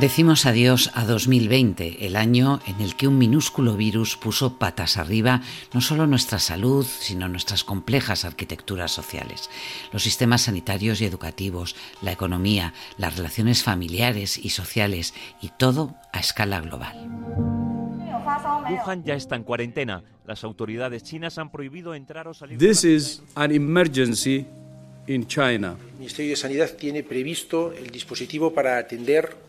Decimos adiós a 2020, el año en el que un minúsculo virus puso patas arriba no solo nuestra salud, sino nuestras complejas arquitecturas sociales, los sistemas sanitarios y educativos, la economía, las relaciones familiares y sociales y todo a escala global. Wuhan ya está en cuarentena. Las autoridades chinas han prohibido entrar o salir. This is an emergency in China. El Ministerio de Sanidad tiene previsto el dispositivo para atender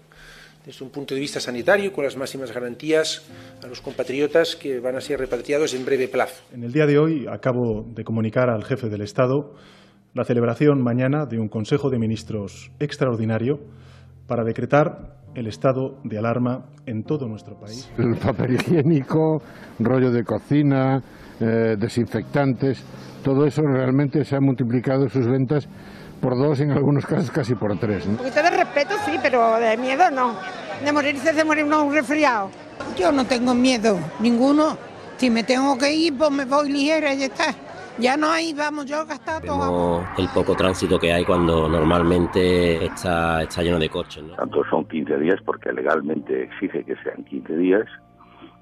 desde un punto de vista sanitario, con las máximas garantías a los compatriotas que van a ser repatriados en breve plazo. En el día de hoy acabo de comunicar al jefe del Estado la celebración mañana de un Consejo de Ministros extraordinario para decretar el estado de alarma en todo nuestro país. El papel higiénico, rollo de cocina, eh, desinfectantes, todo eso realmente se ha multiplicado sus ventas por dos, en algunos casos casi por tres. Un poquito de respeto sí, pero de miedo no. De morirse se muere uno un resfriado. Yo no tengo miedo, ninguno. Si me tengo que ir, pues me voy ligera y ya está. Ya no hay, vamos, yo he gastado todo. el poco tránsito que hay cuando normalmente está, está lleno de coches. ¿no? Tanto son 15 días porque legalmente exige que sean 15 días,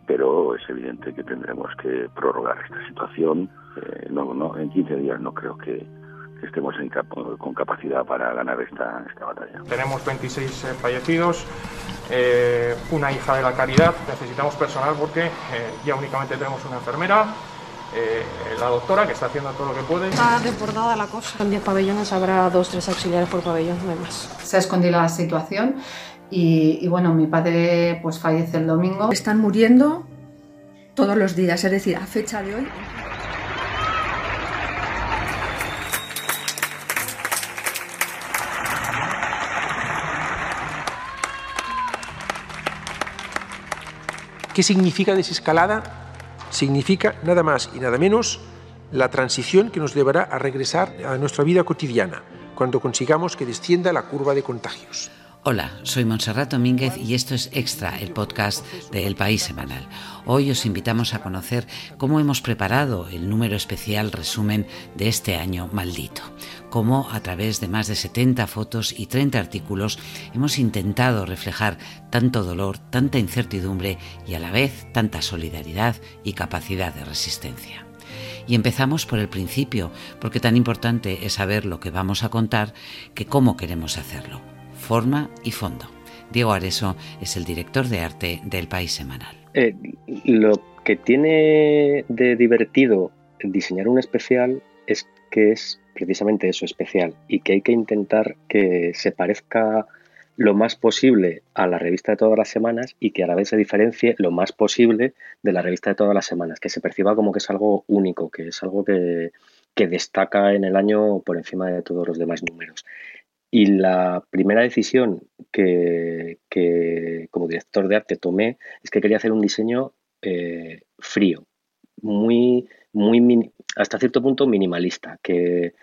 pero es evidente que tendremos que prorrogar esta situación. Eh, no, no, en 15 días no creo que, estemos con capacidad para ganar esta, esta batalla. Tenemos 26 eh, fallecidos, eh, una hija de la caridad, necesitamos personal porque eh, ya únicamente tenemos una enfermera, la doctora que está haciendo todo lo que puede. Está desbordada la cosa. En 10 pabellones habrá dos, tres auxiliares por pabellón, no hay más. Se ha escondido la situación y, y bueno, mi padre pues fallece el domingo. Están muriendo todos los días, es decir, a fecha de hoy. ¿Qué significa desescalada? Significa nada más y nada menos la transición que nos llevará a regresar a nuestra vida cotidiana, cuando consigamos que descienda la curva de contagios. Hola, soy Montserrat Domínguez y esto es Extra, el podcast de El País Semanal. Hoy os invitamos a conocer cómo hemos preparado el número especial resumen de este año maldito. Cómo a través de más de 70 fotos y 30 artículos hemos intentado reflejar tanto dolor, tanta incertidumbre y a la vez tanta solidaridad y capacidad de resistencia. Y empezamos por el principio, porque tan importante es saber lo que vamos a contar que cómo queremos hacerlo forma y fondo. Diego Areso es el director de arte del País Semanal. Eh, lo que tiene de divertido diseñar un especial es que es precisamente eso, especial, y que hay que intentar que se parezca lo más posible a la revista de todas las semanas y que a la vez se diferencie lo más posible de la revista de todas las semanas, que se perciba como que es algo único, que es algo que, que destaca en el año por encima de todos los demás números. Y la primera decisión que, como director de arte tomé es que quería hacer un diseño eh, frío, muy, muy hasta cierto punto minimalista, que,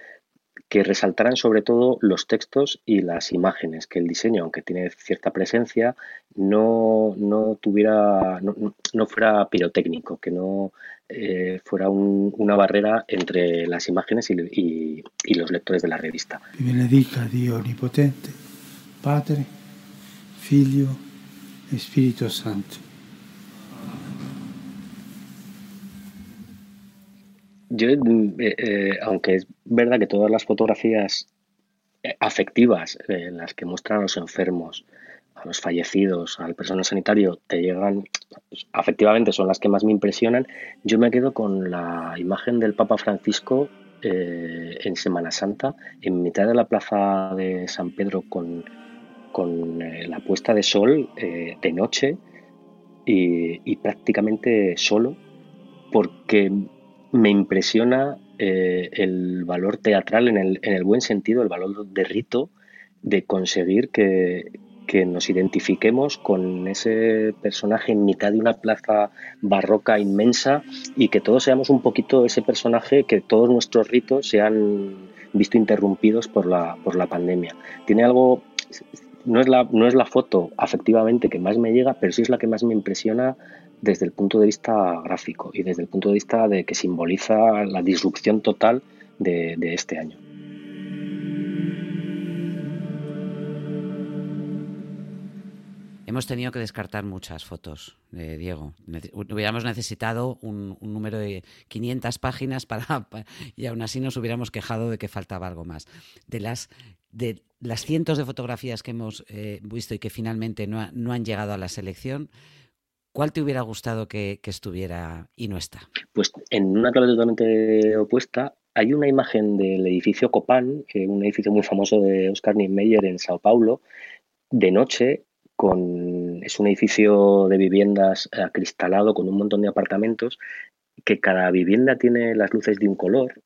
que resaltaran sobre todo los textos y las imágenes, que el diseño, aunque tiene cierta presencia, no, no tuviera, no, fuera pirotécnico, que no eh, fuera una barrera entre las imágenes y, los lectores de la revista. benedica Dio Onnipotente, Padre, Figlio Espíritu Santo. Yo, eh, eh, aunque es verdad que todas las fotografías eh, afectivas en las que muestran a los enfermos, a los fallecidos, al personal sanitario, te llegan, afectivamente son las que más me impresionan, yo me quedo con la imagen del Papa Francisco en Semana Santa, en mitad de la plaza de San Pedro con, con la puesta de sol de noche y, y prácticamente solo, porque me impresiona eh, el valor teatral en el, en el, buen sentido, el valor de rito de conseguir que, que, nos identifiquemos con ese personaje en mitad de una plaza barroca inmensa y que todos seamos un poquito ese personaje, que todos nuestros ritos se han visto interrumpidos por la, por la pandemia. Tiene algo, no es, la, no es la foto afectivamente que más me llega, pero sí es la que más me impresiona desde el punto de vista gráfico y desde el punto de vista de que simboliza la disrupción total de, este año. hemos tenido que descartar muchas fotos, de Diego. hubiéramos necesitado un, número de 500 páginas para, y aún así nos hubiéramos quejado de que faltaba algo más. De las, de las cientos de fotografías que hemos eh, visto y que finalmente no, no, han llegado a la selección, ¿cuál te hubiera gustado que, que estuviera y no está? Pues en una clave totalmente opuesta, hay una imagen del edificio Copán, un edificio muy famoso de Oscar Niemeyer en Sao Paulo, de noche, con, es un edificio de viviendas acristalado con un montón de apartamentos, que cada vivienda tiene las luces de un color,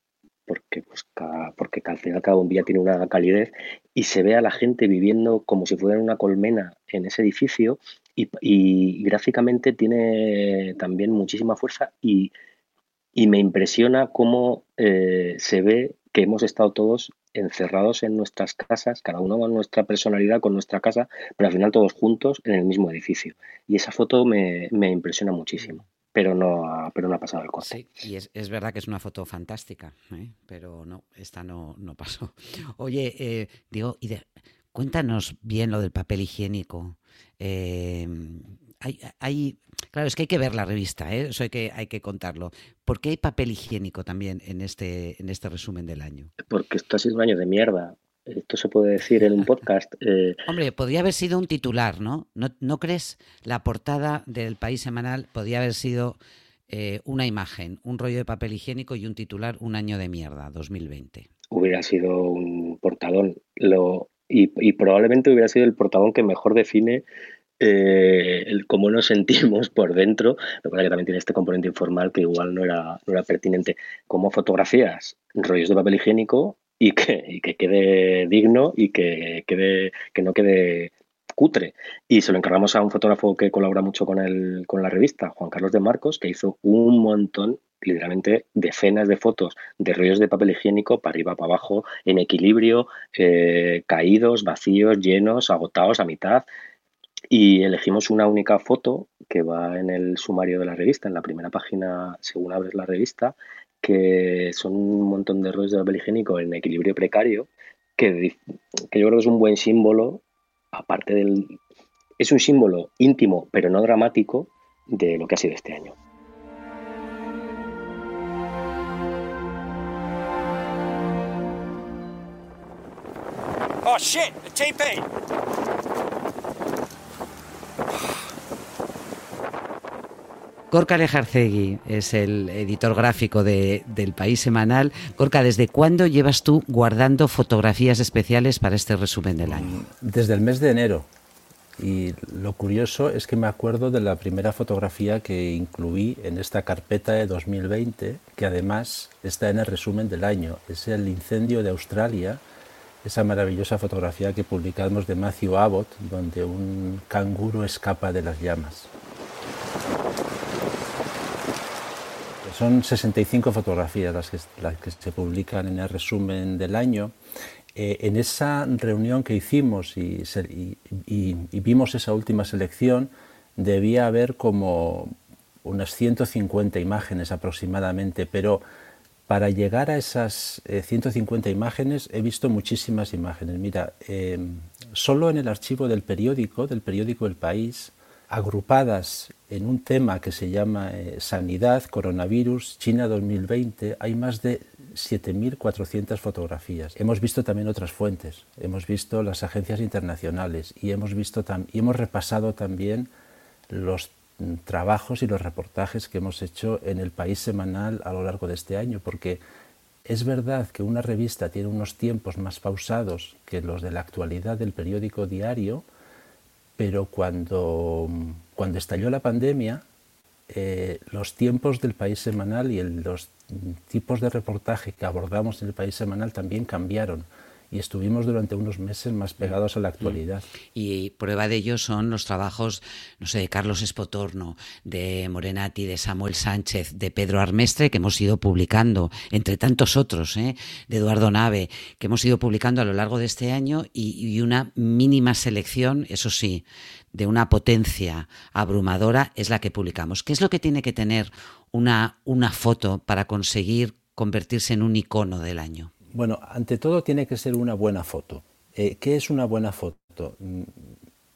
porque, pues, cada, porque al fin y al cabo un día tiene una calidez, y se ve a la gente viviendo como si fuera una colmena en ese edificio, y, gráficamente tiene también muchísima fuerza y y me impresiona cómo eh, se ve que hemos estado todos encerrados en nuestras casas, cada uno con nuestra personalidad, con nuestra casa, pero al final todos juntos en el mismo edificio. Y esa foto me, impresiona muchísimo, pero no ha, pero no ha pasado el corte. Y es, verdad que es una foto fantástica, ¿eh? pero no, esta no, no pasó. Oye, eh, digo, y cuéntanos bien lo del papel higiénico. hay, hay Claro, es que hay que ver la revista, ¿eh? eso hay que, hay que contarlo. ¿Por qué hay papel higiénico también en este, en este resumen del año? Porque esto ha sido un año de mierda. Esto se puede decir en un podcast. Eh. Hombre, podría haber sido un titular, ¿no? ¿no? crees? La portada del País Semanal podría haber sido eh, una imagen, un rollo de papel higiénico y un titular, un año de mierda, 2020. Hubiera sido un portadón. Lo, y, probablemente hubiera sido el portadón que mejor define eh, el cómo nos sentimos por dentro, lo que también tiene este componente informal que igual no era, no era pertinente, como fotografías, rollos de papel higiénico y que, y que quede digno y que, quede, que no quede cutre. Y se lo encargamos a un fotógrafo que colabora mucho con, el, con la revista, Juan Carlos de Marcos, que hizo un montón, literalmente decenas de fotos de rollos de papel higiénico para arriba, para abajo, en equilibrio, eh, caídos, vacíos, llenos, agotados a mitad y elegimos una única foto que va en el sumario de la revista, en la primera página, según abres la revista, que son un montón de rollos de papel higiénico en equilibrio precario, que, que yo creo que es un buen símbolo, aparte del... Es un símbolo íntimo, pero no dramático, de lo que ha sido este año. Oh shit, Gorka Lejarcegui es el editor gráfico de, del País Semanal. Gorka, ¿desde cuándo llevas tú guardando fotografías especiales para este resumen del año? Desde el mes de enero. Y lo curioso es que me acuerdo de la primera fotografía que incluí en esta carpeta de 2020, que además está en el resumen del año. Es el incendio de Australia, esa maravillosa fotografía que publicamos de Matthew Abbott, donde un canguro escapa de las llamas. Son 65 fotografías las que, las que se publican en el resumen del año. Eh, en esa reunión que hicimos y, vimos esa última selección, debía haber como unas 150 imágenes aproximadamente, pero para llegar a esas 150 eh, imágenes he visto muchísimas imágenes. Mira, eh, solo en el archivo del periódico, del periódico El País, agrupadas en un tema que se llama eh, Sanidad, Coronavirus, China 2020, hay más de 7.400 fotografías. Hemos visto también otras fuentes, hemos visto las agencias internacionales y hemos, visto y hemos repasado también los trabajos y los reportajes que hemos hecho en el país semanal a lo largo de este año, porque es verdad que una revista tiene unos tiempos más pausados que los de la actualidad del periódico diario, pero cuando, cuando estalló la pandemia, eh, los tiempos del país semanal y los tipos de reportaje que abordamos en el país semanal también cambiaron y estuvimos durante unos meses más pegados a la actualidad. Y prueba de ello son los trabajos, no sé, de Carlos Espotorno, de Morenati, de Samuel Sánchez, de Pedro Armestre, que hemos ido publicando, entre tantos otros, ¿eh? de Eduardo Nave, que hemos ido publicando a lo largo de este año y, una mínima selección, eso sí, de una potencia abrumadora es la que publicamos. ¿Qué es lo que tiene que tener una, una foto para conseguir convertirse en un icono del año? Bueno, ante todo tiene que ser una buena foto. Eh, ¿Qué es una buena foto? Mm,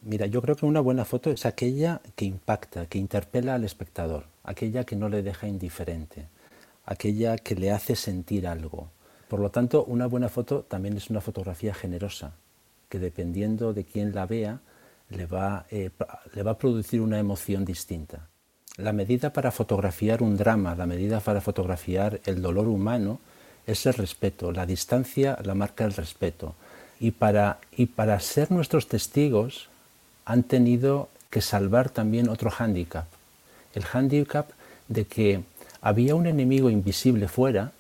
Mira, yo creo que una buena foto es aquella que impacta, que interpela al espectador, aquella que no le deja indiferente, aquella que le hace sentir algo. Por lo tanto, una buena foto también es una fotografía generosa, que dependiendo de quién la vea, le va, eh, le va a producir una emoción distinta. La medida para fotografiar un drama, la medida para fotografiar el dolor humano, es el respeto. La distancia la marca el respeto. Y para, y para ser nuestros testigos han tenido que salvar también otro hándicap. El hándicap de que había un enemigo invisible fuera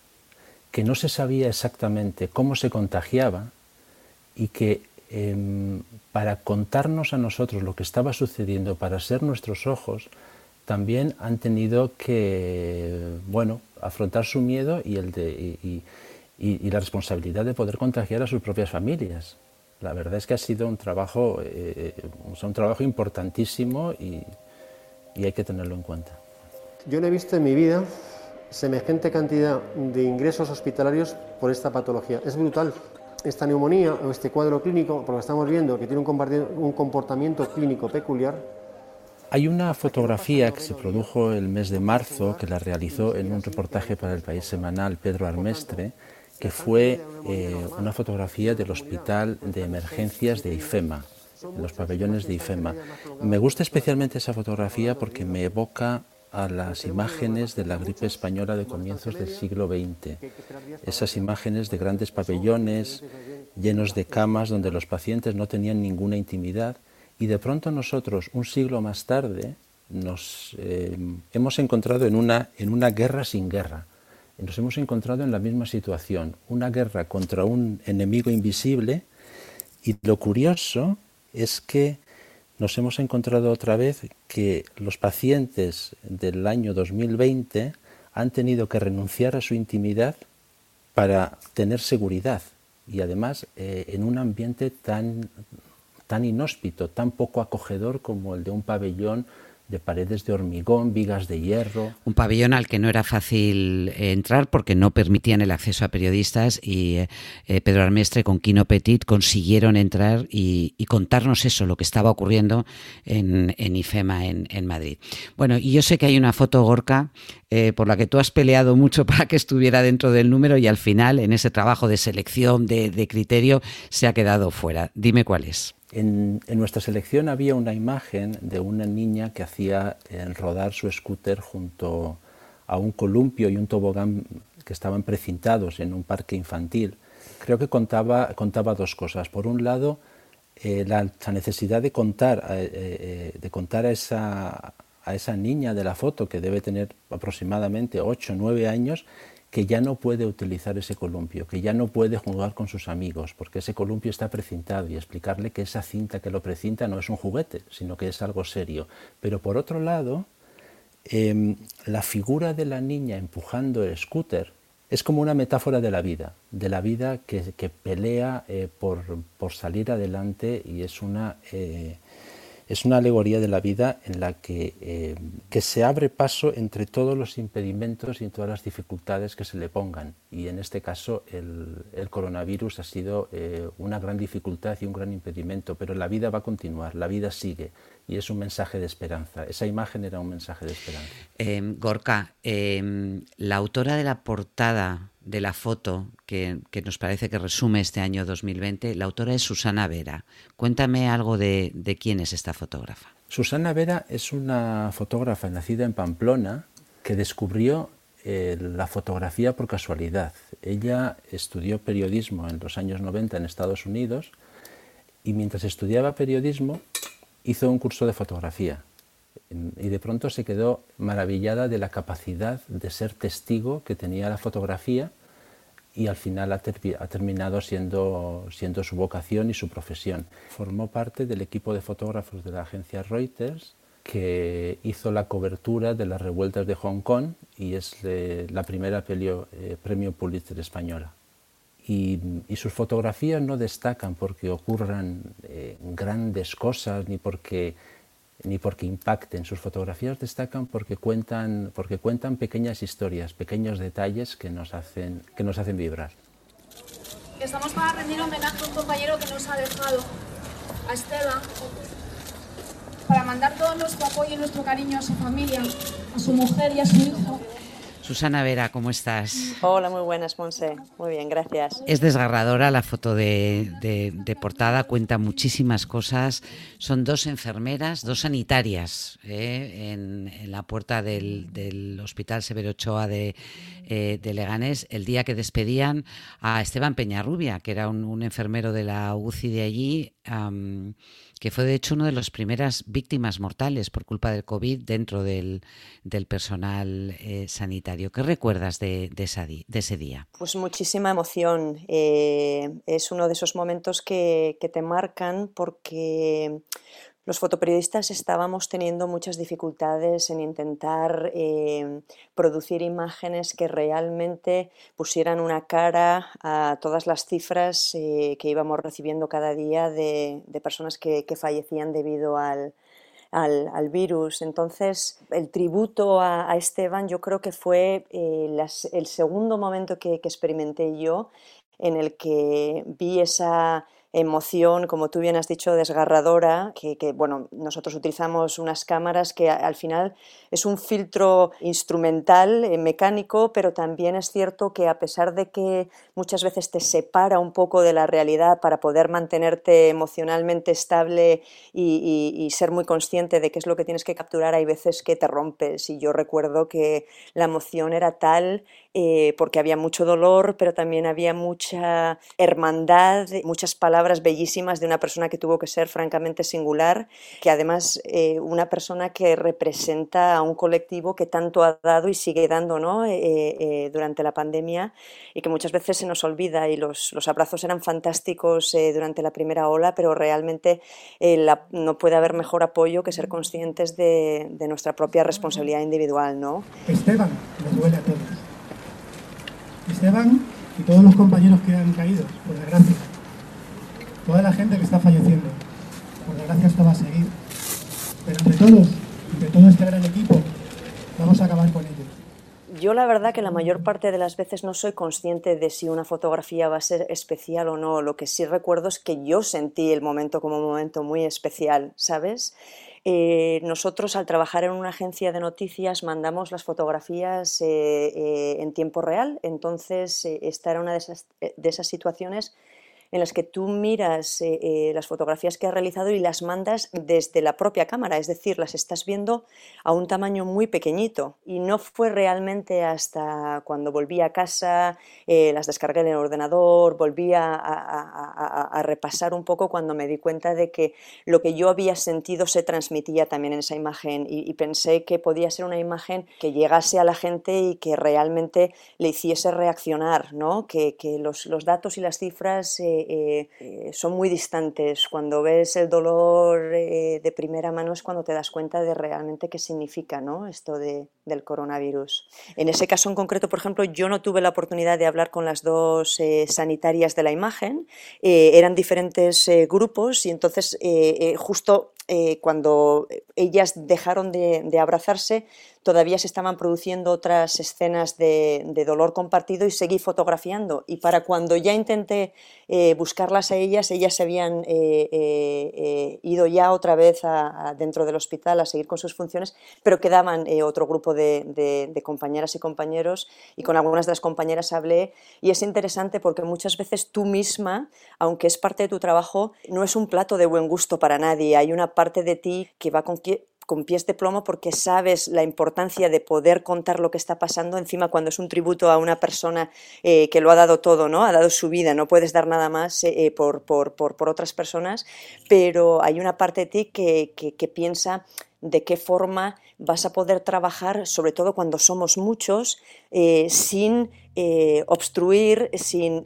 que no se sabía exactamente cómo se contagiaba y que em, para contarnos a nosotros lo que estaba sucediendo, para ser nuestros ojos, también han tenido que bueno, afrontar su miedo y, el de, y, la responsabilidad de poder contagiar a sus propias familias. La verdad es que ha sido un trabajo, eh, un trabajo importantísimo y, y hay que tenerlo en cuenta. Yo no he visto en mi vida semejante cantidad de ingresos hospitalarios por esta patología. Es brutal. Esta neumonía o este cuadro clínico, porque estamos viendo que tiene un comportamiento clínico peculiar, hay una fotografía que se produjo el mes de marzo, que la realizó en un reportaje para el País Semanal Pedro Armestre, que fue eh, una fotografía del Hospital de Emergencias de IFEMA, los pabellones de IFEMA. Me gusta especialmente esa fotografía porque me evoca a las imágenes de la gripe española de comienzos del siglo XX. Esas imágenes de grandes pabellones llenos de camas donde los pacientes no tenían ninguna intimidad y de pronto nosotros, un siglo más tarde, nos eh, hemos encontrado en una, en una guerra sin guerra. Nos hemos encontrado en la misma situación, una guerra contra un enemigo invisible y lo curioso es que nos hemos encontrado otra vez que los pacientes del año 2020 han tenido que renunciar a su intimidad para tener seguridad y además eh, en un ambiente tan, tan inhóspito, tan poco acogedor como el de un pabellón de paredes de hormigón, vigas de hierro. Un pabellón al que no era fácil eh, entrar porque no permitían el acceso a periodistas y eh, eh, Pedro Armestre con Quino Petit consiguieron entrar y, contarnos eso, lo que estaba ocurriendo en, IFEMA en, Madrid. Bueno, y yo sé que hay una foto, Gorka, por la que tú has peleado mucho para que estuviera dentro del número y al final, en ese trabajo de selección, de criterio, se ha quedado fuera. Dime cuál es. En, nuestra selección había una imagen de una niña que hacía eh, rodar su scooter junto a un columpio y un tobogán que estaban precintados en un parque infantil. Creo que contaba, contaba dos cosas. Por un lado, eh, la, necesidad de contar, eh, de contar a, esa, a esa niña de la foto, que debe tener aproximadamente 8 o 9 años, que ya no puede utilizar ese columpio, que ya no puede jugar con sus amigos, porque ese columpio está precintado y explicarle que esa cinta que lo precinta no es un juguete, sino que es algo serio. Pero por otro lado, em, la figura de la niña empujando el scooter es como una metáfora de la vida, de la vida que, pelea eh, por, por, salir adelante y es una... Eh, es una alegoría de la vida en la que, eh, que, se abre paso entre todos los impedimentos y todas las dificultades que se le pongan. Y en este caso el, coronavirus ha sido eh, una gran dificultad y un gran impedimento, pero la vida va a continuar, la vida sigue y es un mensaje de esperanza. Esa imagen era un mensaje de esperanza. Em, Gorka, em, la autora de la portada de la foto que, nos parece que resume este año 2020, la autora es Susana Vera. Cuéntame algo de, quién es esta fotógrafa. Susana Vera es una fotógrafa nacida en Pamplona que descubrió eh, la fotografía por casualidad. Ella estudió periodismo en los años 90 en Estados Unidos y mientras estudiaba periodismo hizo un curso de fotografía y de pronto se quedó maravillada de la capacidad de ser testigo que tenía la fotografía y al final ha, terminado siendo, siendo su vocación y su profesión. Formó parte del equipo de fotógrafos de la agencia Reuters que hizo la cobertura de las revueltas de Hong Kong y es la primera eh, premio Pulitzer española. Y, sus fotografías no destacan porque ocurran eh, grandes cosas ni porque ni porque impacten. Sus fotografías destacan porque cuentan, porque cuentan pequeñas historias, pequeños detalles que nos hacen, que nos hacen vibrar. Estamos para rendir homenaje a un compañero que nos ha dejado, a Esteban, para mandar todo nuestro apoyo y nuestro cariño a su familia, a su mujer y a su hijo. Susana Vera, ¿cómo estás? Hola, muy buenas, Monse. Muy bien, gracias. Es desgarradora la foto de, de, portada, cuenta muchísimas cosas. Son dos enfermeras, dos sanitarias, ¿eh? en, la puerta del, del Hospital Severo Ochoa de, eh, de, Leganés, el día que despedían a Esteban Peñarrubia, que era un, enfermero de la UCI de allí que fue de hecho una de las primeras víctimas mortales por culpa del COVID dentro del, personal eh, sanitario. ¿Qué recuerdas de, de, ese día? Pues muchísima emoción. Eh, es uno de esos momentos que, que te marcan porque los fotoperiodistas estábamos teniendo muchas dificultades en intentar eh, producir imágenes que realmente pusieran una cara a todas las cifras eh, que íbamos recibiendo cada día de, personas que, fallecían debido al, virus. Entonces, el tributo a, Esteban yo creo que fue eh, el segundo momento que experimenté yo en el que vi esa emoción, como tú bien has dicho, desgarradora, que, bueno, nosotros utilizamos unas cámaras que al final es un filtro instrumental, eh, mecánico, pero también es cierto que a pesar de que muchas veces te separa un poco de la realidad para poder mantenerte emocionalmente estable y, ser muy consciente de qué es lo que tienes que capturar, hay veces que te rompes. Y yo recuerdo que la emoción era tal eh, porque había mucho dolor, pero también había mucha hermandad, muchas palabras bellísimas de una persona que tuvo que ser francamente singular, que además eh, una persona que representa a un colectivo que tanto ha dado y sigue dando ¿no? Eh, durante la pandemia y que muchas veces se nos olvida y los, los abrazos eran fantásticos durante la primera ola, pero realmente no puede haber mejor apoyo que ser conscientes de, de nuestra propia responsabilidad individual. ¿no? Esteban, nos duele a todos Esteban y todos los compañeros que han caído, por desgracia. Toda la gente que está falleciendo. Por desgracia esto va a seguir. Pero entre todos, entre todo este gran equipo, vamos a acabar con ello. Yo la verdad que la mayor parte de las veces no soy consciente de si una fotografía va a ser especial o no. Lo que sí recuerdo es que yo sentí el momento como un momento muy especial, ¿sabes? Eh, nosotros al trabajar en una agencia de noticias mandamos las fotografías eh, eh, en tiempo real, entonces esta era una de esas, de esas situaciones en las que tú miras eh, eh, las fotografías que has realizado y las mandas desde la propia cámara, es decir, las estás viendo a un tamaño muy pequeñito. Y no fue realmente hasta cuando volví a casa, eh, las descargué en el ordenador, volví a, repasar un poco cuando me di cuenta de que lo que yo había sentido se transmitía también en esa imagen y, pensé que podía ser una imagen que llegase a la gente y que realmente le hiciese reaccionar, ¿no? que, los, datos y las cifras eh, eh, son muy distantes. Cuando ves el dolor eh, de primera mano es cuando te das cuenta de realmente qué significa ¿no? esto de, del coronavirus. En ese caso en concreto, por ejemplo, yo no tuve la oportunidad de hablar con las dos sanitarias de la imagen. eran diferentes grupos y entonces justo cuando ellas dejaron de abrazarse, todavía se estaban produciendo otras escenas de, dolor compartido y seguí fotografiando. Y para cuando ya intenté eh, buscarlas a ellas, ellas se habían eh, eh, ido ya otra vez dentro del hospital a seguir con sus funciones, pero quedaban otro grupo de, compañeras y compañeros y con algunas de las compañeras hablé y es interesante porque muchas veces tú misma, aunque es parte de tu trabajo, no es un plato de buen gusto para nadie. Hay una parte de ti que va con con pies de plomo porque sabes la importancia de poder contar lo que está pasando encima cuando es un tributo a una persona eh, que lo ha dado todo, ¿no? Ha dado su vida, no puedes dar nada más eh, por, por, por, otras personas, pero hay una parte de ti que, que piensa de qué forma vas a poder trabajar, sobre todo cuando somos muchos, eh, sin eh, obstruir, sin,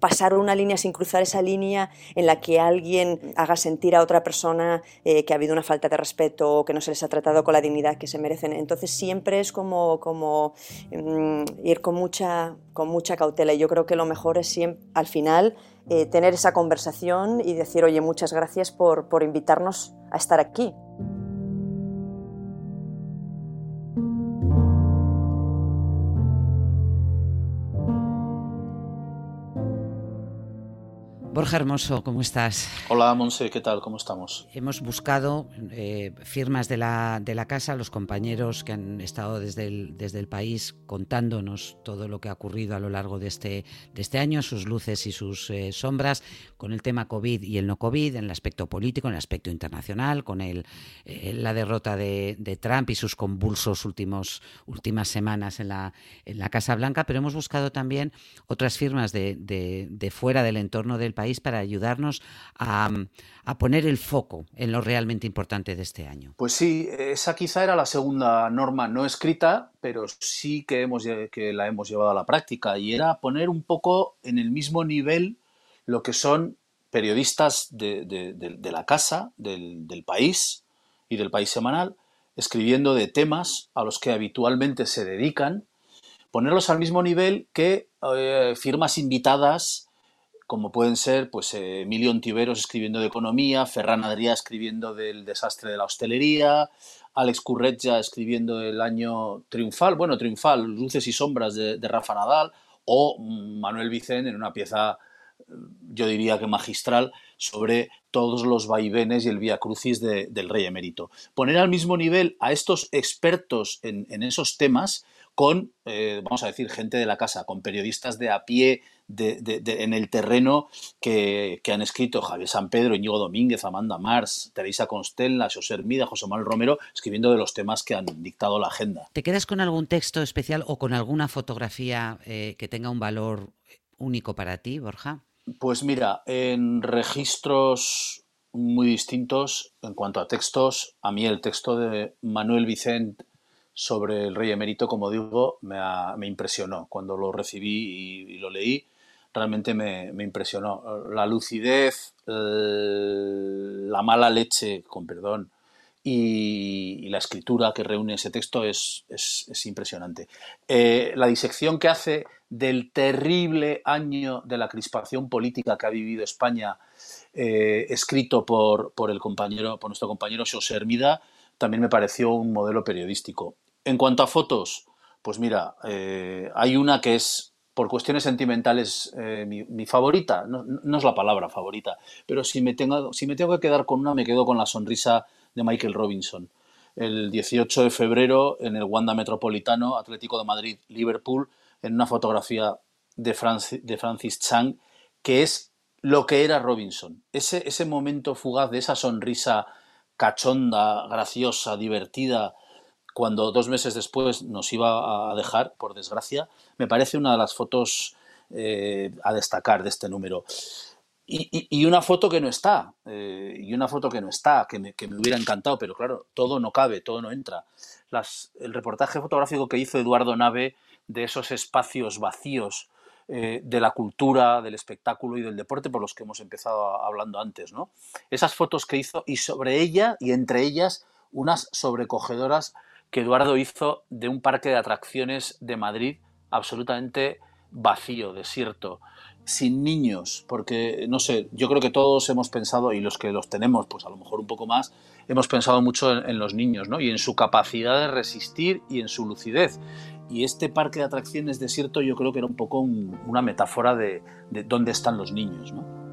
pasar una línea, sin cruzar esa línea en la que alguien haga sentir a otra persona eh, que ha habido una falta de respeto o que no se les ha tratado con la dignidad que se merecen. Entonces siempre es como, mm, ir con mucha, cautela y yo creo que lo mejor es siempre, al final tener esa conversación y decir, oye, muchas gracias por invitarnos a estar aquí. Borja Hermoso, ¿cómo estás? Hola, Monse, ¿qué tal? ¿Cómo estamos? Hemos buscado eh, firmas de la, de la casa, los compañeros que han estado desde el, desde el país contándonos todo lo que ha ocurrido a lo largo de este, de este año, sus luces y sus eh, sombras, con el tema COVID y el no COVID, en el aspecto político, en el aspecto internacional, con el, eh, la derrota de, de, Trump y sus convulsos últimos, últimas semanas en la, en la Casa Blanca, pero hemos buscado también otras firmas de, de, de fuera del entorno del país para ayudarnos a, poner el foco en lo realmente importante de este año. Pues sí, esa quizá era la segunda norma no escrita, pero sí que, hemos, que la hemos llevado a la práctica y era poner un poco en el mismo nivel lo que son periodistas de, la casa, del, del país y del país semanal, escribiendo de temas a los que habitualmente se dedican, ponerlos al mismo nivel que eh, firmas invitadas como pueden ser pues eh, Emilio Ontiveros escribiendo de economía, Ferran Adrià escribiendo del desastre de la hostelería, Alex Curretja escribiendo del año triunfal, bueno, triunfal, luces y sombras de, de Rafa Nadal, o Manuel Vicen en una pieza, yo diría que magistral, sobre todos los vaivenes y el vía crucis de, del rey emérito. Poner al mismo nivel a estos expertos en, en esos temas con, eh, vamos a decir, gente de la casa, con periodistas de a pie de, de, de, en el terreno que, que, han escrito Javier San Pedro, Íñigo Domínguez, Amanda Mars, Teresa Constella, José Hermida, José Manuel Romero, escribiendo de los temas que han dictado la agenda. ¿Te quedas con algún texto especial o con alguna fotografía eh, que tenga un valor único para ti, Borja? Pues mira, en registros muy distintos en cuanto a textos, a mí el texto de Manuel Vicente sobre el rey emérito, como digo, me, ha, me impresionó. Cuando lo recibí y, y lo leí, realmente me, me, impresionó. La lucidez, la mala leche, con perdón, y, la escritura que reúne ese texto es, es, es impresionante. Eh, la disección que hace del terrible año de la crispación política que ha vivido España, eh, escrito por, por, el compañero, por nuestro compañero José Hermida, también me pareció un modelo periodístico. En cuanto a fotos, pues mira, eh, hay una que es, por cuestiones sentimentales, eh, mi, favorita. No, no, es la palabra favorita, pero si me, tengo, si me tengo que quedar con una, me quedo con la sonrisa de Michael Robinson. El 18 de febrero, en el Wanda Metropolitano, Atlético de Madrid, Liverpool, en una fotografía de, Francis, de Francis Chang, que es lo que era Robinson. Ese, ese momento fugaz de esa sonrisa cachonda, graciosa, divertida, cuando dos meses después nos iba a dejar, por desgracia, me parece una de las fotos eh, a destacar de este número. Y, una foto que no está, eh, y una foto que no está, que me, que me, hubiera encantado, pero claro, todo no cabe, todo no entra. El reportaje fotográfico que hizo Eduardo Nave de esos espacios vacíos eh, de la cultura, del espectáculo y del deporte, por los que hemos empezado hablando antes, ¿no? Esas fotos que hizo, y sobre ella, y entre ellas, unas sobrecogedoras que Eduardo hizo de un parque de atracciones de Madrid absolutamente vacío, desierto, sin niños, porque no sé, yo creo que todos hemos pensado, y los que los tenemos, pues a lo mejor un poco más, hemos pensado mucho en, los niños, ¿no? Y en su capacidad de resistir y en su lucidez. Y este parque de atracciones desierto yo creo que era un poco un, una metáfora de, de dónde están los niños, ¿no?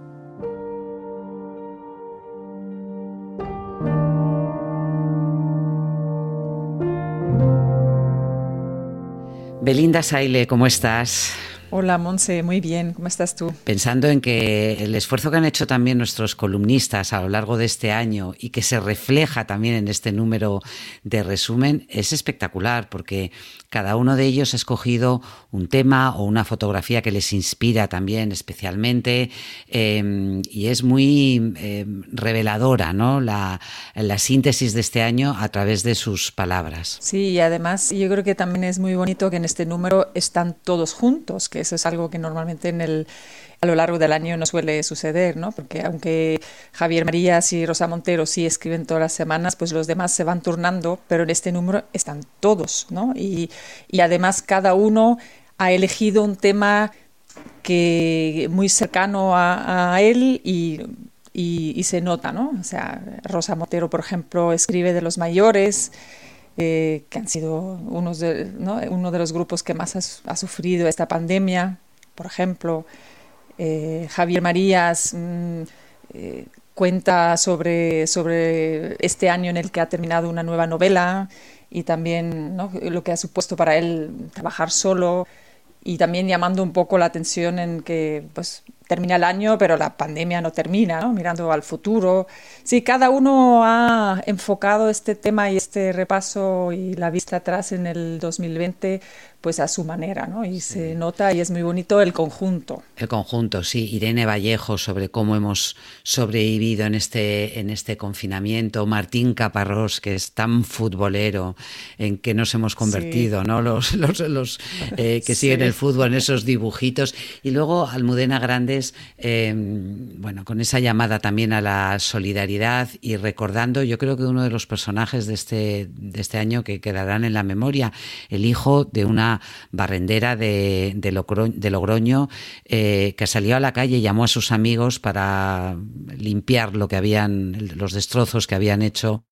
Belinda Saile, ¿cómo estás? Hola, Monse, muy bien. ¿Cómo estás tú? Pensando en que el esfuerzo que han hecho también nuestros columnistas a lo largo de este año y que se refleja también en este número de resumen es espectacular porque cada uno de ellos ha escogido un tema o una fotografía que les inspira también especialmente eh, y es muy eh, reveladora ¿no? La, la, síntesis de este año a través de sus palabras. Sí, y además yo creo que también es muy bonito que en este número están todos juntos, que eso es algo que normalmente en el, a lo largo del año no suele suceder, ¿no? Porque aunque Javier Marías y Rosa Montero sí escriben todas las semanas, pues los demás se van turnando, pero en este número están todos, ¿no? Y, y además cada uno ha elegido un tema que muy cercano a, a él y, y, y, se nota, ¿no? O sea, Rosa Montero, por ejemplo, escribe de los mayores, eh, que han sido unos de, ¿no? uno de los grupos que más ha, ha, sufrido esta pandemia, por ejemplo. Eh, Javier Marías mm, eh, cuenta sobre, sobre este año en el que ha terminado una nueva novela y también lo que ha supuesto para él trabajar solo y también llamando un poco la atención en que pues termina el año, pero la pandemia no termina, mirando al futuro. Sí, cada uno ha enfocado este tema y este repaso y la vista atrás en el 2020 pues a su manera, ¿no? Y se nota y es muy bonito el conjunto. El conjunto, sí. Irene Vallejo sobre cómo hemos sobrevivido en este, en este confinamiento. Martín Caparrós, que es tan futbolero, en que nos hemos convertido, ¿no? Los, los, los eh, que siguen el fútbol en esos dibujitos. Y luego Almudena Grandes, em, bueno, con esa llamada también a la solidaridad y recordando, yo creo que uno de los personajes de este, de este año que quedarán en la memoria, el hijo de una barrendera de, Logroño eh, que salió a la calle y llamó a sus amigos para limpiar lo que habían, los destrozos que habían hecho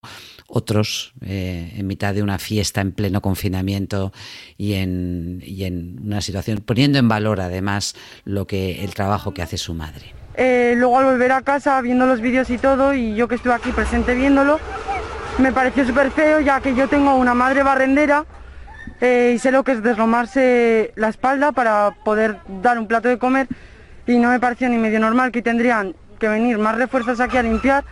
otros eh, en mitad de una fiesta en pleno confinamiento y en, y en una situación, poniendo en valor además lo que el trabajo que hace su madre. Eh, luego al volver a casa, viendo los vídeos y todo, y yo que estuve aquí presente viéndolo, me pareció súper feo ya que yo tengo una madre barrendera eh, y sé lo que es deslomarse la espalda para poder dar un plato de comer y no me pareció ni medio normal que tendrían que venir más refuerzos aquí a limpiar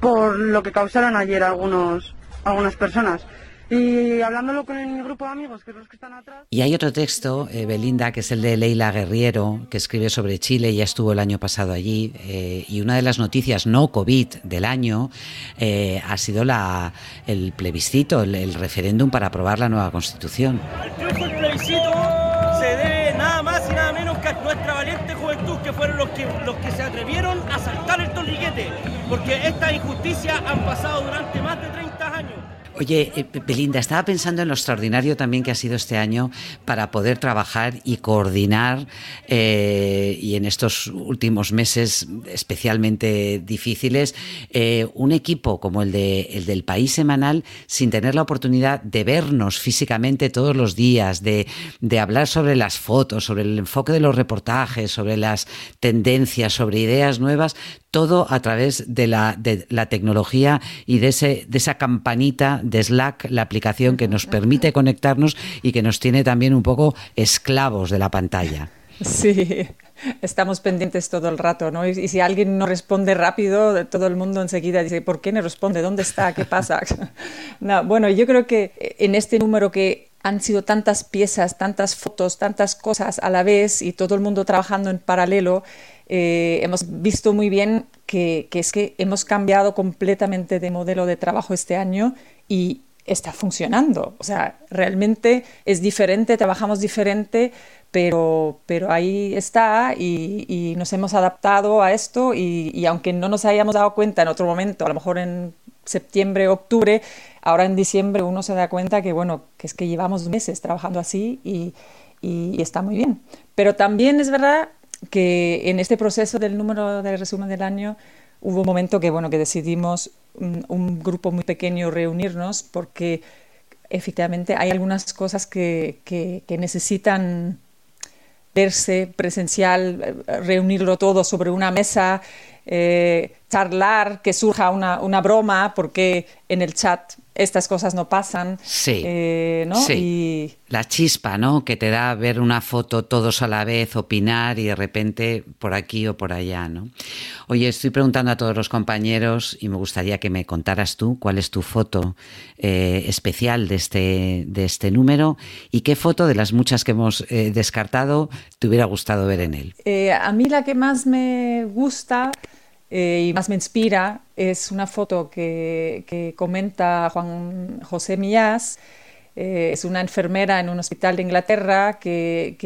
por lo que causaron ayer algunos, algunas personas. Y hablándolo con mi grupo de amigos, que es los que están atrás. Y hay otro texto, eh, Belinda, que es el de Leila Guerriero, que escribe sobre Chile, ya estuvo el año pasado allí. Eh, y una de las noticias no COVID del año eh, ha sido la, el plebiscito, el, referéndum para aprobar la nueva constitución. El triunfo del plebiscito se debe nada más y nada menos que a nuestra valiente juventud, que fueron los que, los que se atrevieron a saltar el torniquete, porque estas injusticias han pasado durante más de 30 años. Oye, eh, Belinda, estaba pensando en lo extraordinario también que ha sido este año para poder trabajar y coordinar, eh, y en estos últimos meses especialmente difíciles, eh, un equipo como el, de, el del País Semanal sin tener la oportunidad de vernos físicamente todos los días, de, de hablar sobre las fotos, sobre el enfoque de los reportajes, sobre las tendencias, sobre ideas nuevas, todo a través de la, tecnología y de, ese, esa campanita de Slack, la aplicación que nos permite conectarnos y que nos tiene también un poco esclavos de la pantalla. Sí, estamos pendientes todo el rato, ¿no? Y, si alguien no responde rápido, todo el mundo enseguida dice, ¿por qué no responde? ¿Dónde está? ¿Qué pasa? no, bueno, yo creo que en este número que han sido tantas piezas, tantas fotos, tantas cosas a la vez y todo el mundo trabajando en paralelo, eh, hemos visto muy bien que, es que hemos cambiado completamente de modelo de trabajo este año y está funcionando. O sea, realmente es diferente, trabajamos diferente, pero, pero ahí está y, nos hemos adaptado a esto y, y, aunque no nos hayamos dado cuenta en otro momento, a lo mejor en septiembre, octubre, ahora en diciembre uno se da cuenta que, bueno, que es que llevamos meses trabajando así y, y está muy bien. Pero también es verdad que en este proceso del número de resumen del año hubo un momento que, bueno, que decidimos un, grupo muy pequeño reunirnos porque efectivamente hay algunas cosas que, que, necesitan verse presencial, reunirlo todo sobre una mesa, eh, charlar, que surja una, una, broma, porque en el chat estas cosas no pasan. Sí. Eh, ¿no? Y... La chispa, ¿no? Que te da ver una foto todos a la vez, opinar y de repente por aquí o por allá, ¿no? Oye, estoy preguntando a todos los compañeros y me gustaría que me contaras tú cuál es tu foto eh, especial de este, de este número y qué foto de las muchas que hemos eh, descartado te hubiera gustado ver en él. a mí la que más me gusta eh, y más me inspira es una foto que, comenta Juan José Millás. Eh, es una enfermera en un hospital de Inglaterra que,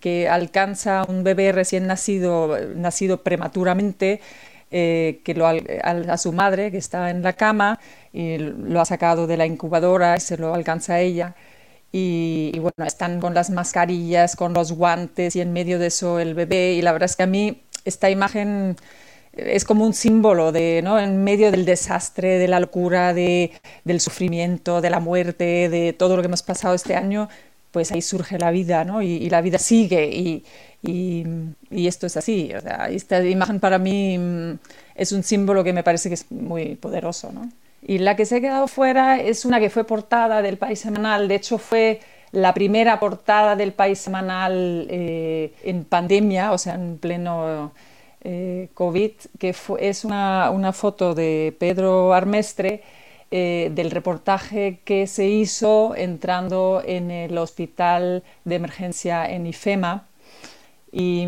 que, alcanza un bebé recién nacido, nacido prematuramente, eh, que lo, a, su madre, que está en la cama, y lo ha sacado de la incubadora y se lo alcanza a ella. Y, y, bueno, están con las mascarillas, con los guantes y en medio de eso el bebé. Y la verdad es que a mí esta imagen es como un símbolo de, ¿no? En medio del desastre, de la locura, de, del sufrimiento, de la muerte, de todo lo que hemos pasado este año, pues ahí surge la vida, ¿no? Y, la vida sigue. Y, Y, esto es así. O sea, esta imagen para mí mm, es un símbolo que me parece que es muy poderoso. ¿no? Y la que se ha quedado fuera es una que fue portada del País Semanal. De hecho, fue la primera portada del País Semanal eh, en pandemia, o sea, en pleno eh, COVID, que es una, una, foto de Pedro Armestre eh, del reportaje que se hizo entrando en el hospital de emergencia en IFEMA. Y,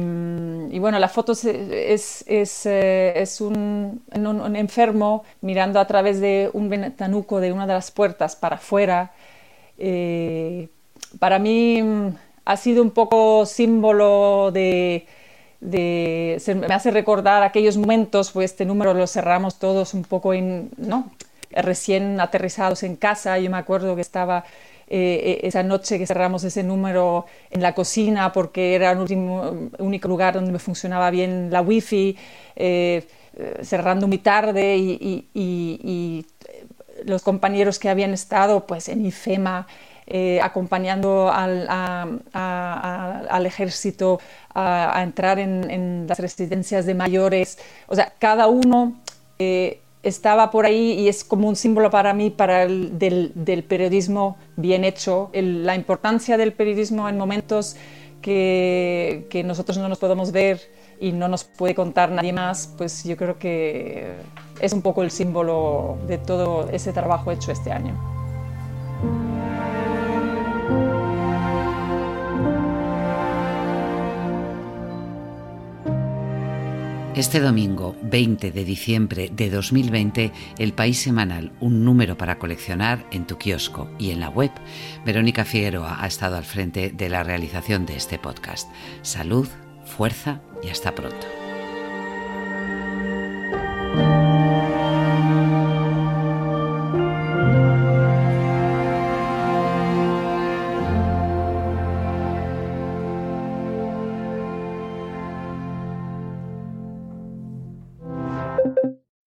bueno, la foto es, es, eh, un, enfermo mirando a través de un ventanuco de una de las puertas para afuera. Para mí mm, ha sido un poco símbolo de, de me hace recordar aquellos momentos, pues este número lo cerramos todos un poco en, ¿no? recién aterrizados en casa. Yo me acuerdo que estaba eh, esa noche que cerramos ese número en la cocina porque era el último, único lugar donde me funcionaba bien la wifi, eh, cerrando muy tarde y, los compañeros que habían estado pues en IFEMA eh, acompañando al, al ejército a, entrar en, las residencias de mayores, o sea, cada uno estaba por ahí y es como un símbolo para mí para el, del, periodismo bien hecho, la importancia del periodismo en momentos que, que, nosotros no nos podemos ver y no nos puede contar nadie más, pues yo creo que es un poco el símbolo de todo ese trabajo hecho este año. Este domingo 20 de diciembre de 2020, El País Semanal, un número para coleccionar en tu kiosco y en la web. Verónica Figueroa ha estado al frente de la realización de este podcast. Salud, fuerza y hasta pronto.